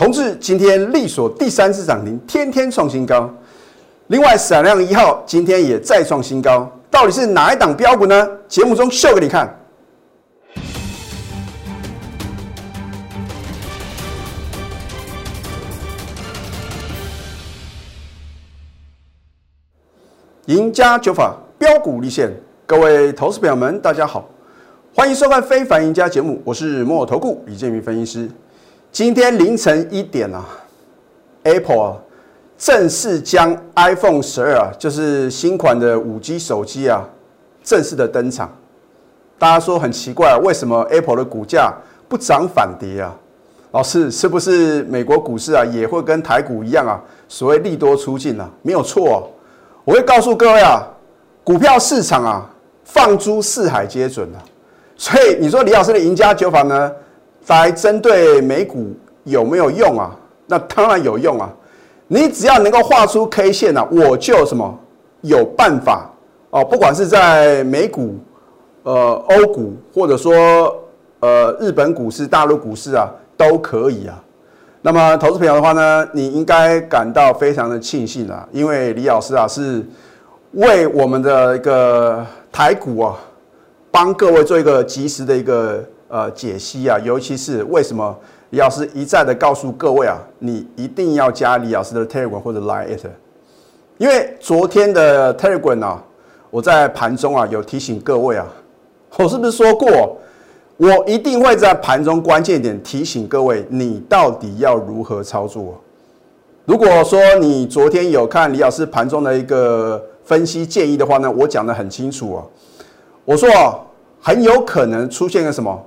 同志今天力所第三次涨停，天天创新高。另外，闪亮一号今天也再创新高，到底是哪一档标股呢？节目中秀给你看。赢家九法标股立现，各位投资朋友们，大家好，欢迎收看《非凡赢家》节目，我是摩尔投顾李建明分析师。今天凌晨一点啊，Apple 啊正式将 iPhone 十二啊，就是新款的五 G 手机啊，正式的登场。大家说很奇怪，为什么 Apple 的股价不涨反跌啊？老师，是不是美国股市啊也会跟台股一样啊？所谓利多出尽啊？没有错。我会告诉各位啊，股票市场啊，放诸四海皆准啊。所以你说李老师的赢家酒法呢，来针对美股有没有用啊？那当然有用啊。你只要能够画出 K 线啊，我就什么有办法哦。不管是在美股、呃欧股，或者说呃日本股市、大陆股市啊，都可以啊。那么，投资朋友的话呢，你应该感到非常的庆幸啊，因为李老师啊是为我们的一个台股啊，帮各位做一个及时的一个呃解析啊，尤其是为什么李老师一再的告诉各位啊，你一定要加李老师的 Telegram 或者 Line it，因为昨天的 Telegram 啊，我在盘中啊有提醒各位啊，我是不是说过？我一定会在盘中关键点提醒各位，你到底要如何操作。如果说你昨天有看李老师盘中的一个分析建议的话呢，我讲的很清楚哦。我说很有可能出现个什么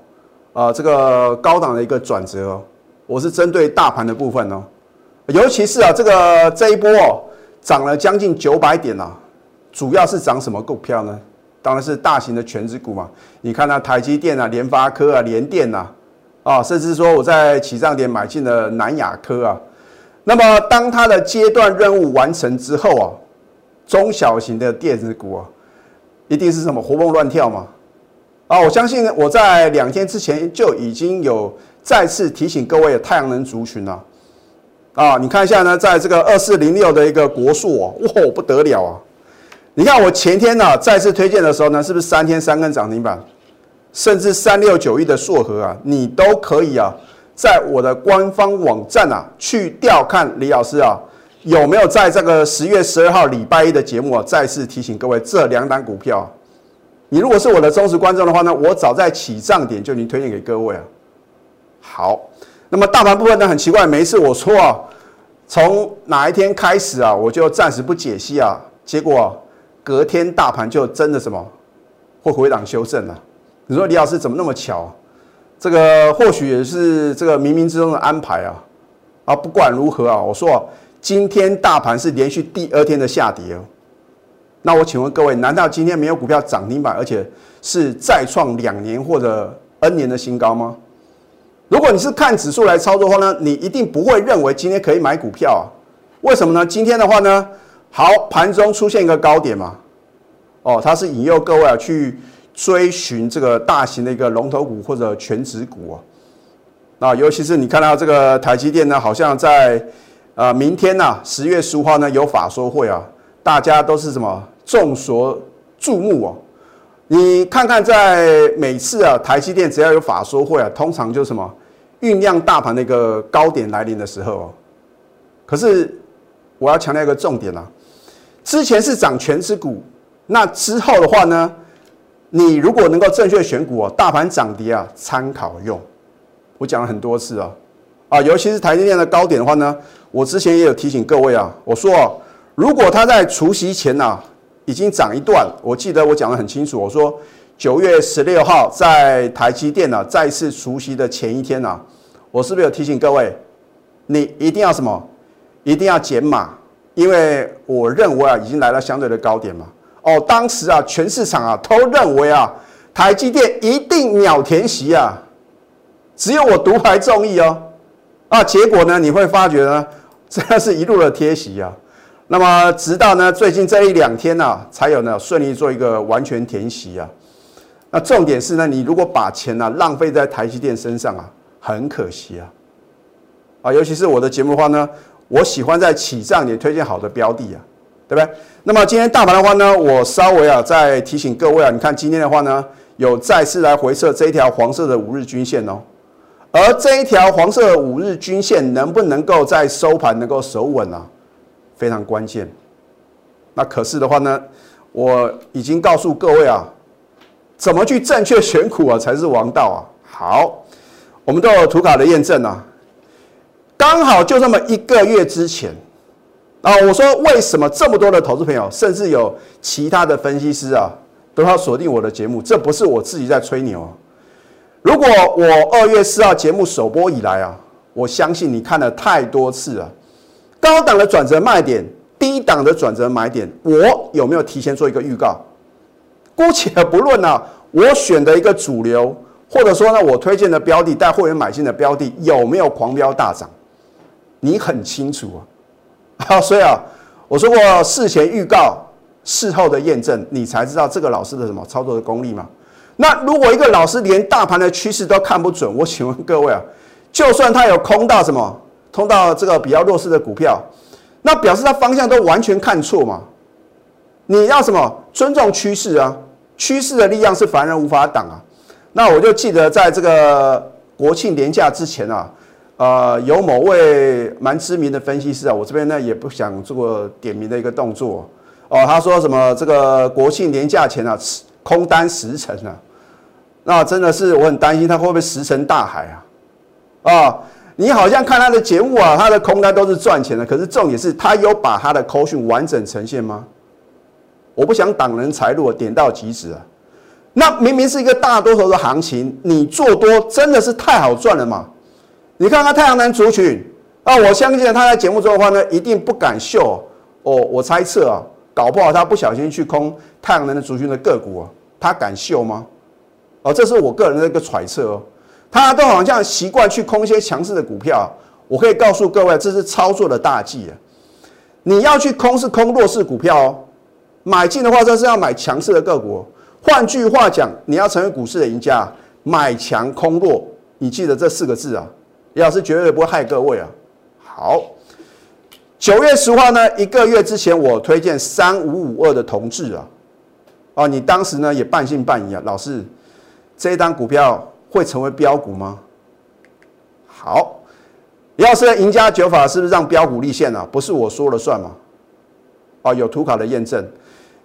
啊，这个高档的一个转折哦。我是针对大盘的部分哦，尤其是啊这个这一波哦涨了将近九百点啊，主要是涨什么股票呢？当然是大型的全职股嘛，你看那台积电啊、联发科啊、联电呐，啊，甚至说我在起涨点买进了南亚科啊。那么当它的阶段任务完成之后啊，中小型的电子股啊，一定是什么活蹦乱跳嘛？啊，我相信我在两天之前就已经有再次提醒各位的太阳能族群了。啊，你看一下呢，在这个二四零六的一个国数哦，哇，不得了啊！你看我前天呢再次推荐的时候呢，是不是三天三根涨停板，甚至三六九一的硕和啊，你都可以啊，在我的官方网站啊去调看李老师啊有没有在这个十月十二号礼拜一的节目啊再次提醒各位这两档股票。你如果是我的忠实观众的话呢，我早在起涨点就已经推荐给各位啊。好，那么大盘部分呢很奇怪，每一次我说啊，从哪一天开始啊，我就暂时不解析啊，结果。隔天大盘就真的什么会回档修正了？你说李老师怎么那么巧？这个或许也是这个冥冥之中的安排啊！啊，不管如何啊，我说今天大盘是连续第二天的下跌哦。那我请问各位，难道今天没有股票涨停板，而且是再创两年或者 N 年的新高吗？如果你是看指数来操作的话呢，你一定不会认为今天可以买股票啊？为什么呢？今天的话呢？好，盘中出现一个高点嘛，哦，它是引诱各位啊去追寻这个大型的一个龙头股或者全指股啊。那尤其是你看到这个台积电呢，好像在呃明天呢十月十五号呢有法说会啊，大家都是什么众所注目哦。你看看在每次啊台积电只要有法说会啊，通常就是什么酝酿大盘的一个高点来临的时候哦。可是我要强调一个重点啊。之前是涨全指股，那之后的话呢？你如果能够正确选股哦，大盘涨跌啊，参考用。我讲了很多次啊，啊，尤其是台积电的高点的话呢，我之前也有提醒各位啊，我说哦，如果它在除夕前呐已经涨一段，我记得我讲的很清楚，我说九月十六号在台积电呢再次除夕的前一天呐，我是不是有提醒各位，你一定要什么？一定要减码。因为我认为啊，已经来到相对的高点嘛。哦，当时啊，全市场啊都认为啊，台积电一定秒填息啊，只有我独排众议哦。啊，结果呢，你会发觉呢，真的是一路的贴息啊。那么，直到呢最近这一两天呢，才有呢顺利做一个完全填息啊。那重点是呢，你如果把钱呢浪费在台积电身上啊，很可惜啊。啊，尤其是我的节目的话呢，我喜欢在起涨点推荐好的标的啊，对不对？那么今天大盘的话呢，我稍微啊再提醒各位啊，你看今天的话呢，有再次来回测这一条黄色的五日均线哦，而这一条黄色五日均线能不能够在收盘能够守稳啊，非常关键。那可是的话呢，我已经告诉各位啊，怎么去正确选股啊才是王道啊。好，我们都有图卡的验证啊。刚好就这么一个月之前啊，我说为什么这么多的投资朋友，甚至有其他的分析师啊，都要锁定我的节目？这不是我自己在吹牛。如果我二月四号节目首播以来啊，我相信你看了太多次了。高档的转折卖点，低档的转折买点，我有没有提前做一个预告？姑且不论啊，我选的一个主流，或者说呢，我推荐的标的带会员买进的标的有没有狂飙大涨？你很清楚啊，好，所以啊，我说过事前预告，事后的验证，你才知道这个老师的什么操作的功力嘛。那如果一个老师连大盘的趋势都看不准，我请问各位啊，就算他有空到什么，通到这个比较弱势的股票，那表示他方向都完全看错嘛？你要什么尊重趋势啊？趋势的力量是凡人无法挡啊。那我就记得在这个国庆年假之前啊。呃，有某位蛮知名的分析师啊，我这边呢也不想做点名的一个动作哦。他说什么这个国庆年假前啊，空单十成啊，那真的是我很担心他会不会石沉大海啊？啊，你好像看他的节目啊，他的空单都是赚钱的，可是重点是他有把他的口讯完整呈现吗？我不想挡人财路，点到即止啊。那明明是一个大多头的行情，你做多真的是太好赚了嘛？你看看太阳能族群啊，我相信他在节目中的话呢，一定不敢秀哦。我猜测啊，搞不好他不小心去空太阳能的族群的个股啊，他敢秀吗？哦，这是我个人的一个揣测哦。他都好像习惯去空一些强势的股票，我可以告诉各位，这是操作的大忌啊。你要去空是空弱势股票哦，买进的话这是要买强势的个股。换句话讲，你要成为股市的赢家，买强空弱，你记得这四个字啊。李老师绝对不会害各位啊！好，九月十号呢，一个月之前我推荐三五五二的同志啊，哦，你当时呢也半信半疑啊，老师，这一单股票会成为标股吗？好，李老师的赢家九法是不是让标股立现啊？不是我说了算吗？哦，有图卡的验证，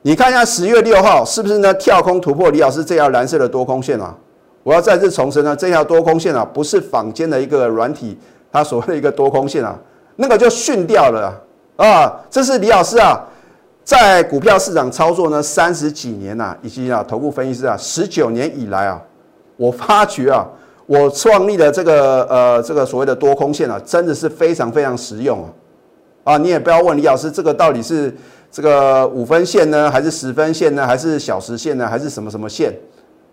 你看一下十月六号是不是呢跳空突破李老师这条蓝色的多空线啊？我要再次重申呢，这条多空线啊，不是坊间的一个软体，它所谓的一个多空线啊，那个就训掉了啊。这是李老师啊，在股票市场操作呢三十几年呐，以及啊，头部分析师啊十九年以来啊，我发觉啊，我创立的这个呃这个所谓的多空线啊，真的是非常非常实用啊。啊，你也不要问李老师，这个到底是这个五分线呢，还是十分线呢，还是小时线呢，还是什么什么线？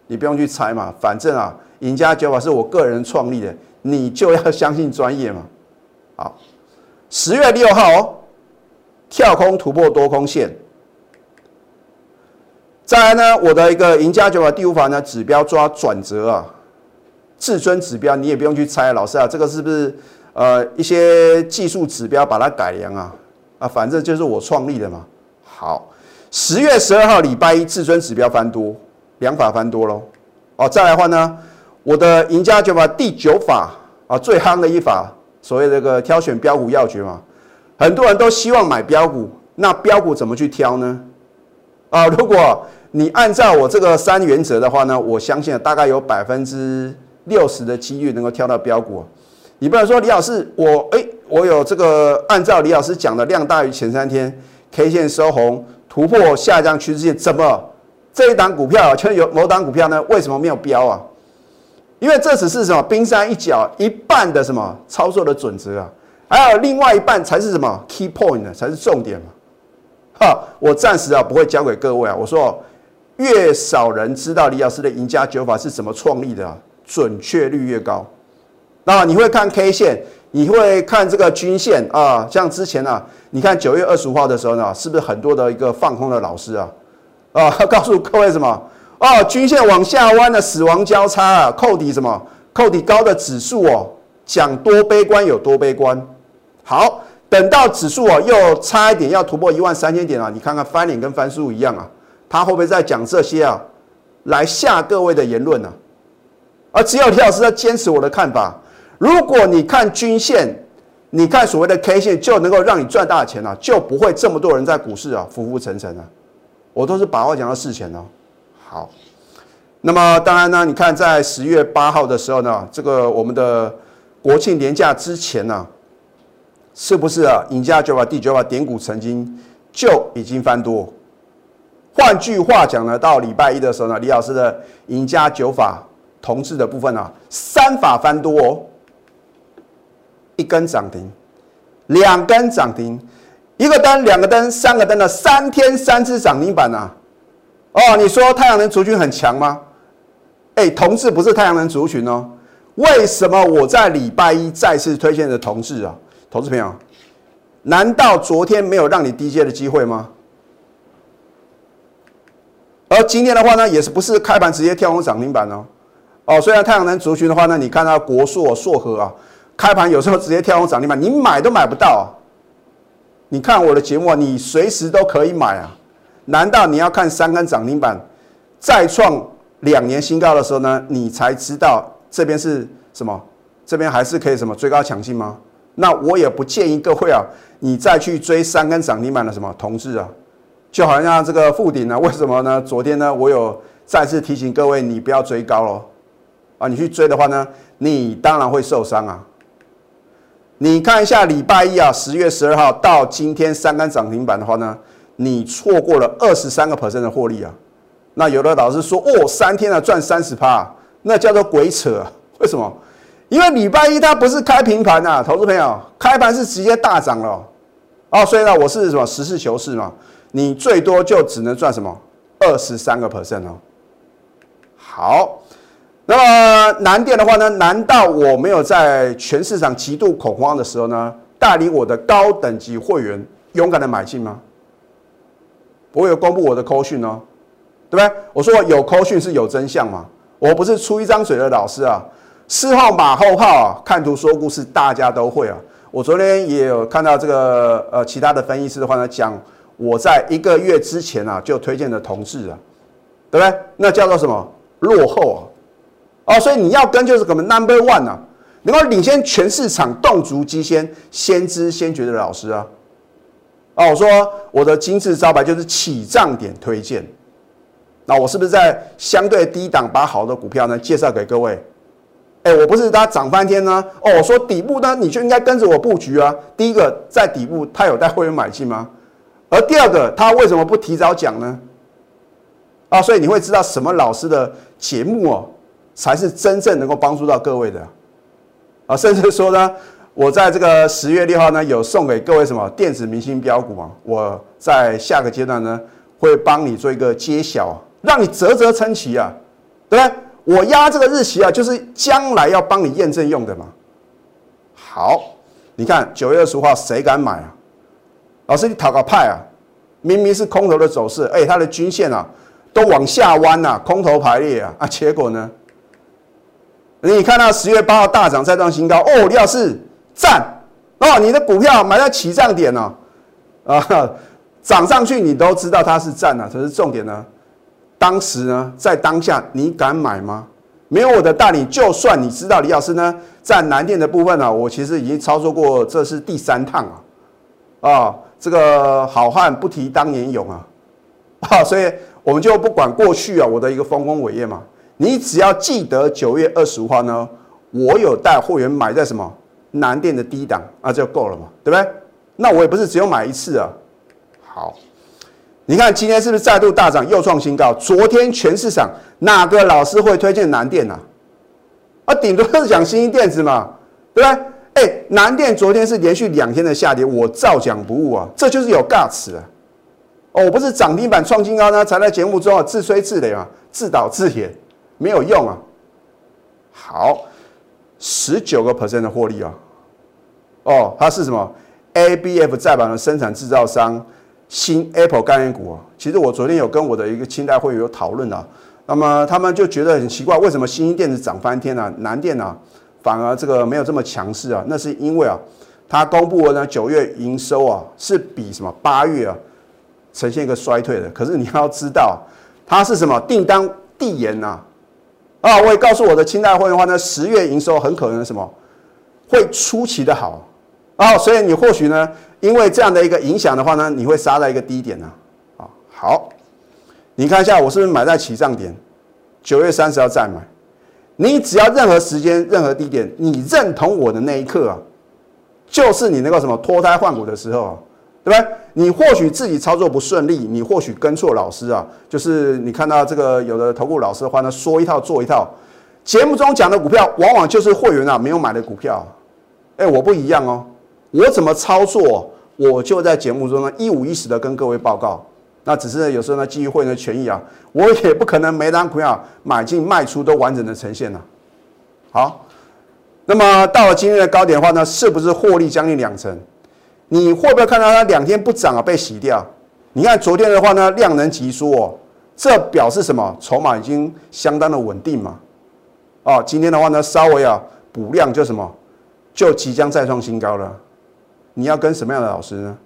你不用去猜嘛，反正啊，赢家九法是我个人创立的，你就要相信专业嘛。好，十月六号哦，跳空突破多空线。再来呢，我的一个赢家九法第五法呢，指标抓转折啊，至尊指标你也不用去猜，老师啊，这个是不是呃一些技术指标把它改良啊？啊，反正就是我创立的嘛。好，十月十二号礼拜一至尊指标翻多。两法翻多喽，哦，再来的话呢，我的赢家九法第九法啊，最夯的一法，所谓这个挑选标股要诀嘛，很多人都希望买标股，那标股怎么去挑呢？啊，如果你按照我这个三原则的话呢，我相信大概有百分之六十的几率能够挑到标股。你不能说李老师，我哎，我有这个按照李老师讲的量大于前三天 K 线收红，突破下降趋势线，怎么？这一档股票，就有某档股票呢？为什么没有标啊？因为这只是什么冰山一角，一半的什么操作的准则啊，还有另外一半才是什么 key point 呢？才是重点嘛。哈，我暂时啊不会教给各位啊。我说，越少人知道李老师的赢家九法是怎么创立的，准确率越高。那你会看 K 线，你会看这个均线啊？像之前啊，你看九月二十五号的时候呢，是不是很多的一个放空的老师啊？啊，告诉各位什么？哦，均线往下弯的死亡交叉啊，扣底什么？扣底高的指数哦，讲多悲观有多悲观。好，等到指数啊又差一点要突破一万三千点啊，你看看翻脸跟翻书一样啊，他会不会在讲这些啊，来吓各位的言论呢？而只有李老师在坚持我的看法。如果你看均线，你看所谓的 K 线，就能够让你赚大钱了，就不会这么多人在股市啊浮浮沉沉啊。我都是把话讲到事前哦。好，那么当然呢，你看在十月八号的时候呢，这个我们的国庆年假之前呢，是不是啊？赢家九法第九法点股曾经就已经翻多。换句话讲呢，到礼拜一的时候呢，李老师的赢家九法同志的部分啊，三法翻多哦。一根涨停，两根涨停，一个灯，两个灯，三个灯的三天三次涨停板啊！哦，你说太阳能族群很强吗？哎，同志不是太阳能族群哦。为什么我在礼拜一再次推荐的同志啊？投资朋友，难道昨天没有让你低阶的机会吗？而今天的话呢，也是不是开盘直接跳空涨停板哦？哦，虽然太阳能族群的话呢，你看它国硕、硕和啊。开盘有时候直接跳空涨停板，你买都买不到啊。你看我的节目，啊你随时都可以买啊。难道你要看三根涨停板再创两年新高的时候呢，你才知道这边是什么？这边还是可以什么追高抢进吗？那我也不建议各位啊，你再去追三根涨停板的什么同志啊，就好像这个附顶呢？为什么呢？昨天呢，我有再次提醒各位，你不要追高喽。啊，你去追的话呢，你当然会受伤啊。你看一下礼拜一啊，十月十二号到今天三根涨停板的话呢，你错过了二十三个 percent 的获利啊。那有的老师说哦，三天啊赚三十趴，那叫做鬼扯。为什么？因为礼拜一它不是开平盘呐，投资朋友，开盘是直接大涨了。哦，所以呢，我是什么实事求是嘛，你最多就只能赚什么二十三个 percent 哦。好。那么南电的话呢？难道我没有在全市场极度恐慌的时候呢，带领我的高等级会员勇敢的买进吗？我有公布我的扣讯哦，对不对？我说有扣讯是有真相嘛？我不是出一张嘴的老师啊，事后马后炮啊，看图说故事，大家都会啊。我昨天也有看到这个呃其他的分析师的话呢，讲我在一个月之前啊就推荐的同事啊，对不对？那叫做什么落后啊？哦，所以你要跟就是什么 number one 啊，能够领先全市场、动足机先、先知先觉的老师啊。哦，我说我的金字招牌就是起涨点推荐。那我是不是在相对低档把好的股票呢介绍给各位？哎，我不是它涨翻天呢。哦，我说底部呢你就应该跟着我布局啊。第一个在底部，他有带会员买进吗？而第二个，他为什么不提早讲呢？啊，所以你会知道什么老师的节目哦。才是真正能够帮助到各位的啊！甚至说呢，我在这个十月六号呢，有送给各位什么电子明星标股啊？我在下个阶段呢，会帮你做一个揭晓，让你啧啧称奇啊，对不对？我压这个日期啊，就是将来要帮你验证用的嘛。好，你看九月二十五号谁敢买啊？老师，你讨个派啊！明明是空头的走势，哎，它的均线啊都往下弯呐，空头排列啊，啊，结果呢？你看到十月八号大涨再创新高哦，李老师赞哦，你的股票买在起涨点哦，啊，涨上去你都知道它是赞了，可是重点呢，当时呢在当下你敢买吗？没有我的带领，就算你知道李老师呢在南电的部分呢，我其实已经操作过，这是第三趟啊，啊，这个好汉不提当年勇啊，啊，所以我们就不管过去啊我的一个丰功伟业嘛。你只要记得九月二十五号呢，我有带会员买在什么南电的低档啊，就够了嘛，对不对？那我也不是只有买一次啊。好，你看今天是不是再度大涨，又创新高？昨天全市场哪个老师会推荐南电呢？啊，顶多是讲新兴电子嘛，对不对？哎，南电昨天是连续两天的下跌，我照讲不误啊，这就是有尬词啊。哦，我不是涨停板创新高呢，才在节目中啊自吹自擂啊，自导自演。没有用啊！好，十九个 percent 的获利啊！哦，它是什么？A B F 再版的生产制造商，新 Apple 概念股啊！其实我昨天有跟我的一个清代会员有讨论啊，那么他们就觉得很奇怪，为什么新兴电子涨翻天了，南电啊反而这个没有这么强势啊，那是因为啊，它公布了呢九月营收啊是比什么八月啊呈现一个衰退的。可是你要知道，它是什么订单递延呐？啊，我也告诉我的清代会的话呢，十月营收很可能什么会出奇的好哦，所以你或许呢，因为这样的一个影响的话呢，你会杀在一个低点呢。啊，好，你看一下我是不是买在起涨点？九月三十号再买，你只要任何时间、任何地点，你认同我的那一刻啊，就是你那个什么脱胎换骨的时候，啊对不对？你或许自己操作不顺利，你或许跟错老师啊，就是你看到这个有的投顾老师的话呢，说一套做一套，节目中讲的股票，往往就是会员啊没有买的股票。哎，我不一样哦，我怎么操作，我就在节目中呢一五一十的跟各位报告。那只是有时候呢，基于会员的权益啊，我也不可能每单股票买进卖出都完整的呈现呢。好，那么到了今天的高点的话呢，是不是获利将近两成？你会不会看到它两天不涨啊，被洗掉？你看昨天的话呢，量能急缩哦，这表示什么？筹码已经相当的稳定嘛。哦，今天的话呢，稍微啊补量就什么，就即将再创新高了。你要跟什么样的老师呢？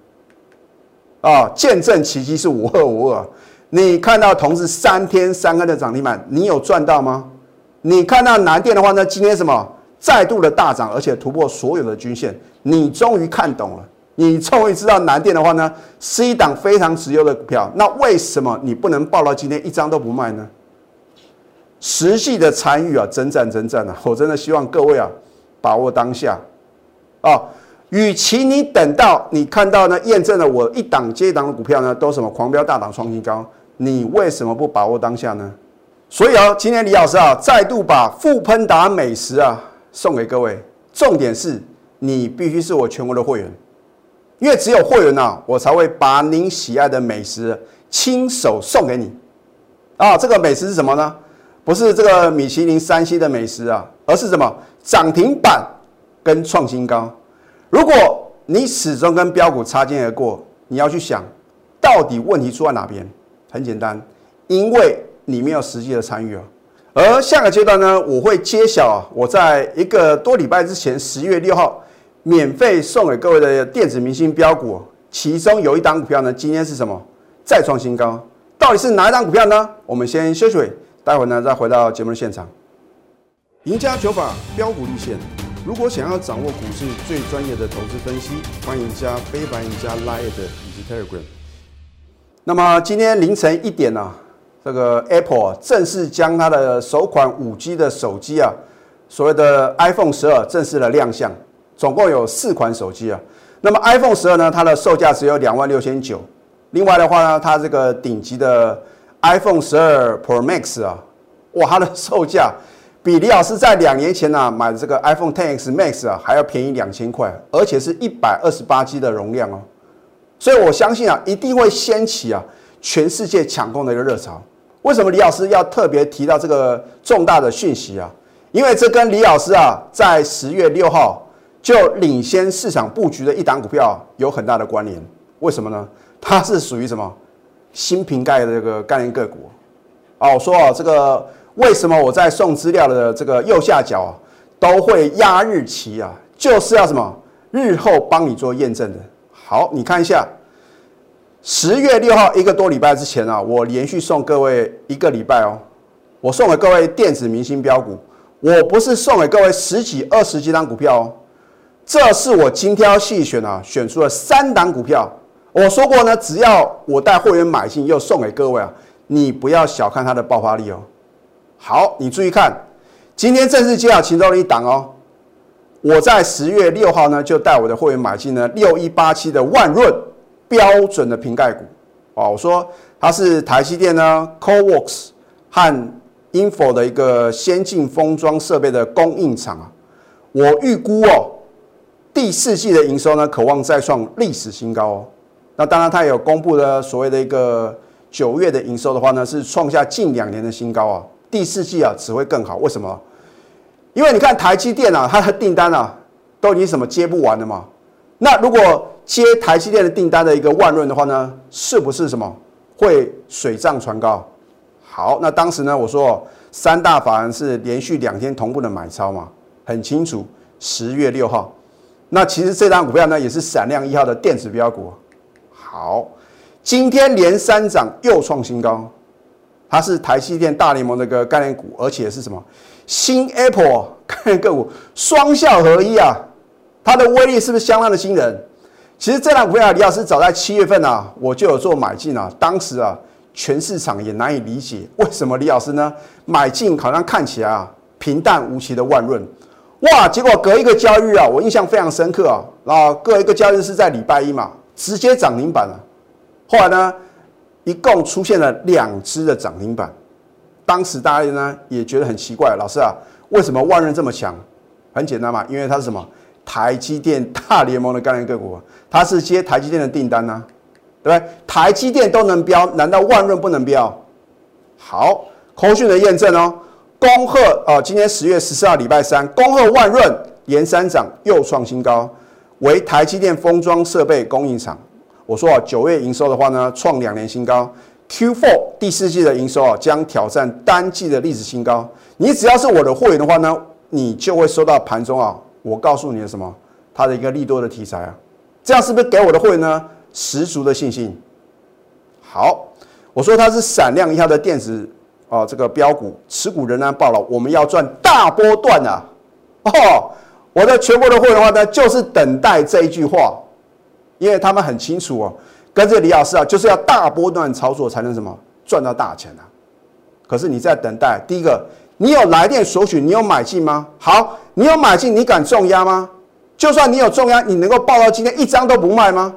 啊，见证奇迹是五二五二。你看到同时三天三根的涨停板，你有赚到吗？你看到南电的话呢，今天什么再度的大涨，而且突破所有的均线，你终于看懂了，你终于知道南电的话呢是一档非常值优的股票。那为什么你不能报到今天一张都不卖呢？实际的参与啊，征战征战啊，我真的希望各位啊，把握当下啊。与其你等到你看到呢，验证了我一档接一档的股票呢，都什么狂飙大涨创新高，你为什么不把握当下呢？所以啊，今天李老师啊，再度把富喷达美食啊送给各位。重点是你必须是我全国的会员，因为只有会员呐，我才会把您喜爱的美食亲手送给你。啊，这个美食是什么呢？不是这个米其林三星的美食啊，而是什么涨停板跟创新高。如果你始终跟标股擦肩而过，你要去想，到底问题出在哪边？很简单，因为你没有实际的参与啊。而下个阶段呢，我会揭晓我在一个多礼拜之前，十月六号免费送给各位的电子明星标股，其中有一档股票呢，今天是什么？再创新高，到底是哪一档股票呢？我们先休息，待会呢再回到节目的现场。赢家九法标股立线。如果想要掌握股市最专业的投资分析，欢迎加非凡、加 Line 以及 Telegram。那么今天凌晨一点呢，这个 Apple 正式将它的首款五 G 的手机啊，所谓的 iPhone 十二正式的亮相，总共有四款手机啊。那么 iPhone 十二呢，它的售价只有两万六千九。另外的话呢，它这个顶级的 iPhone 十二 Pro Max 啊，哇，它的售价。比李老师在两年前呢买的这个 iPhone 10s Max 啊还要便宜两千块，而且是一百二十八 G 的容量哦，所以我相信啊一定会掀起啊全世界抢购的一个热潮。为什么李老师要特别提到这个重大的讯息啊？因为这跟李老师啊在十月六号就领先市场布局的一档股票有很大的关联。为什么呢？它是属于什么新瓶盖的这个概念个股哦，我说啊这个。为什么我在送资料的这个右下角啊都会压日期啊？就是要什么日后帮你做验证的。好，你看一下，十月六号一个多礼拜之前啊，我连续送各位一个礼拜哦，我送给各位电子明星标股，我不是送给各位十几二十几档股票哦，这是我精挑细选啊，选出了三档股票。我说过呢，只要我带会员买进又送给各位啊，你不要小看它的爆发力哦。好，你注意看，今天正式揭晓其中的一档哦。我在十月六号呢，就带我的会员买进了六一八七的万润标准的瓶盖股哦。我说它是台积电呢，Coworks 和 Info 的一个先进封装设备的供应厂啊。我预估哦，第四季的营收呢，渴望再创历史新高哦。那当然，它也有公布的所谓的一个九月的营收的话呢，是创下近两年的新高啊。第四季啊只会更好，为什么？因为你看台积电啊，它的订单啊都已经什么接不完了嘛。那如果接台积电的订单的一个万润的话呢，是不是什么会水涨船高？好，那当时呢我说三大法人是连续两天同步的买超嘛，很清楚，十月六号。那其实这张股票呢，也是闪亮一号的电子标股。好，今天连三涨又创新高，它是台积电大联盟的一个概念股，而且是什么新 Apple 概念个股双效合一啊，它的威力是不是相当的惊人？其实这张股票李老师早在七月份啊，我就有做买进啊，当时啊，全市场也难以理解为什么李老师呢买进好像看起来啊平淡无奇的万润。哇！结果隔一个交易日啊，我印象非常深刻啊。然后隔一个交易日是在礼拜一嘛，直接涨停板了。后来呢，一共出现了两只的涨停板。当时大家呢也觉得很奇怪，老师啊，为什么万润这么强？很简单嘛，因为它是什么？台积电大联盟的概念个股，它是接台积电的订单呢，对不对？台积电都能标，难道万润不能标？好，空讯的验证哦。恭贺啊！今天十月十四号礼拜三，恭贺万润连三涨又创新高，为台积电封装设备供应厂。我说啊，九月营收的话呢，创两年新高，Q4 第四季的营收啊，将挑战单季的历史新高。你只要是我的会员的话呢，你就会收到盘中啊，我告诉你的什么，它的一个利多的题材啊，这样是不是给我的会员呢十足的信心？好，我说它是闪亮一下的电子。啊，这个标股持股仍然爆了，我们要赚大波段啊！哦，我的全国的会员的话呢，就是等待这一句话，因为他们很清楚哦，跟着李老师啊，就是要大波段操作才能什么赚到大钱啊。可是你在等待，第一个，你有来电索取，你有买进吗？好，你有买进，你敢重压吗？就算你有重压，你能够报到今天一张都不卖吗？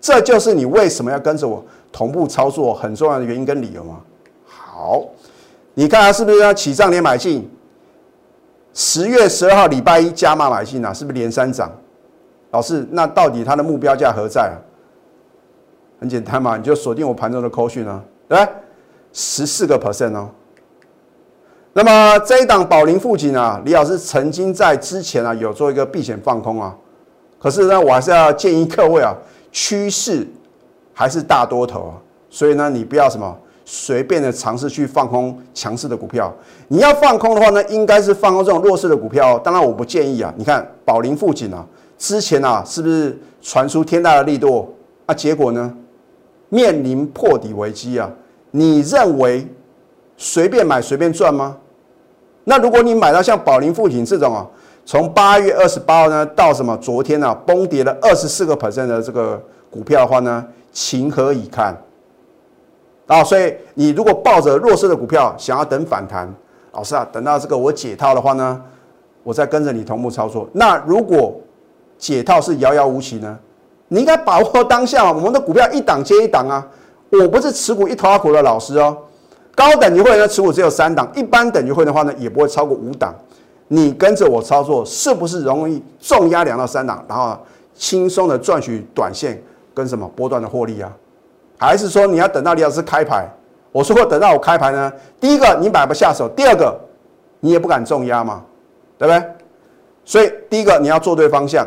这就是你为什么要跟着我同步操作很重要的原因跟理由吗？好，你看它是不是要起涨连买进？十月十二号礼拜一加码买进啊，是不是连三涨？老师，那到底它的目标价何在啊？很简单嘛，你就锁定我盘中的扣讯啊，对十四个 percent 哦。那么这一档宝林富锦啊，李老师曾经在之前啊有做一个避险放空啊，可是呢，我还是要建议各位啊，趋势还是大多头啊，所以呢，你不要什么。随便的尝试去放空强势的股票，你要放空的话呢，应该是放空这种弱势的股票。当然，我不建议啊。你看宝林附近啊，之前啊，是不是传出天大的力度啊？结果呢，面临破底危机啊。你认为随便买随便赚吗？那如果你买到像宝林附近这种啊，从八月二十八号呢到什么昨天呢崩跌了二十四个 percent 的这个股票的话呢，情何以堪？啊，所以你如果抱着弱势的股票想要等反弹，老师啊，等到这个我解套的话呢，我再跟着你同步操作。那如果解套是遥遥无期呢？你应该把握当下，我们的股票一档接一档啊。我不是持股一头阿苦的老师哦。高等级会员的持股只有三档，一般等级会员的话呢，也不会超过五档。你跟着我操作，是不是容易重压两到三档，然后轻松的赚取短线跟什么波段的获利啊？还是说你要等到李老师开牌？我说过等到我开牌呢。第一个你买不下手，第二个你也不敢重压嘛，对不对？所以第一个你要做对方向。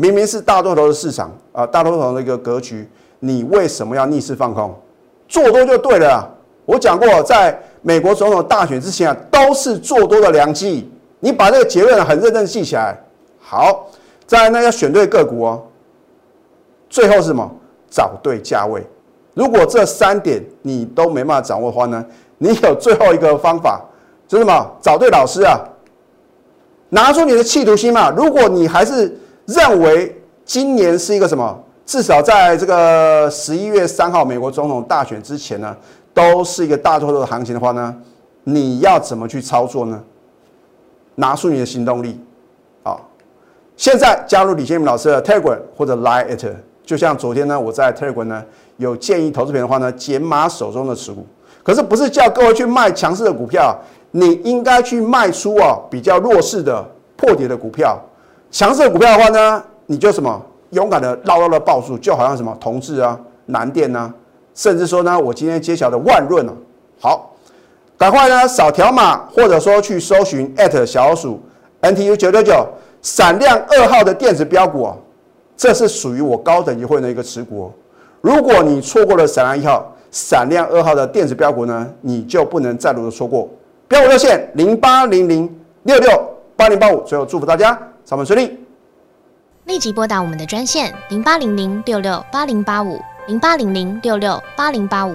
明明是大多头的市场啊，大多头的一个格局，你为什么要逆势放空？做多就对了。我讲过，在美国总统大选之前啊，都是做多的良机。你把这个结论很认真记起来。好，再来呢要选对个股哦。最后是什么？找对价位。如果这三点你都没办法掌握的话呢，你有最后一个方法，就是什么？找对老师啊，拿出你的企图心嘛。如果你还是认为今年是一个什么，至少在这个十一月三号美国总统大选之前呢，都是一个大多头的行情的话呢，你要怎么去操作呢？拿出你的行动力啊！现在加入李建明老师的 Telegram 或者 Line at，就像昨天呢，我在 Telegram 呢。有建议投资品的话呢，减码手中的持股。可是不是叫各位去卖强势的股票，你应该去卖出啊比较弱势的破跌的股票。强势的股票的话呢，你就什么勇敢的捞到了爆数，就好像什么同志啊、南电啊，甚至说呢，我今天揭晓的万润啊，好，赶快呢扫条码，或者说去搜寻小鼠 NTU 九九九闪亮二号的电子标股啊，这是属于我高等级会的一个持股哦。如果你错过了闪亮一号、闪亮二号的电子标股呢，你就不能再度的错过。标股热线零八零零六六。八零八五。最后祝福大家上班顺利。立即拨打我们的专线零八零零六六八零八五零八零零六六八零八五